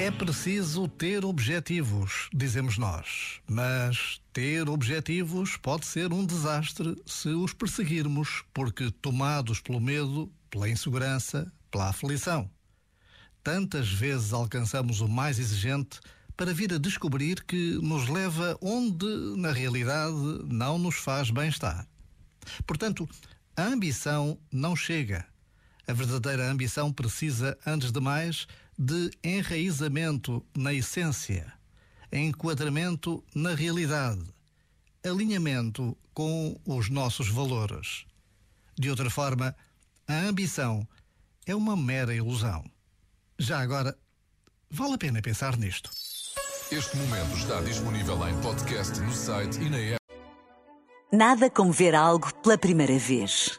É preciso ter objetivos, dizemos nós. Mas ter objetivos pode ser um desastre se os perseguirmos, porque tomados pelo medo, pela insegurança, pela aflição. Tantas vezes alcançamos o mais exigente para vir a descobrir que nos leva onde, na realidade, não nos faz bem-estar. Portanto, a ambição não chega. A verdadeira ambição precisa, antes de mais, de enraizamento na essência, enquadramento na realidade, alinhamento com os nossos valores. De outra forma, a ambição é uma mera ilusão. Já agora, vale a pena pensar nisto. Este momento está disponível em podcast no site e na app. Nada como ver algo pela primeira vez.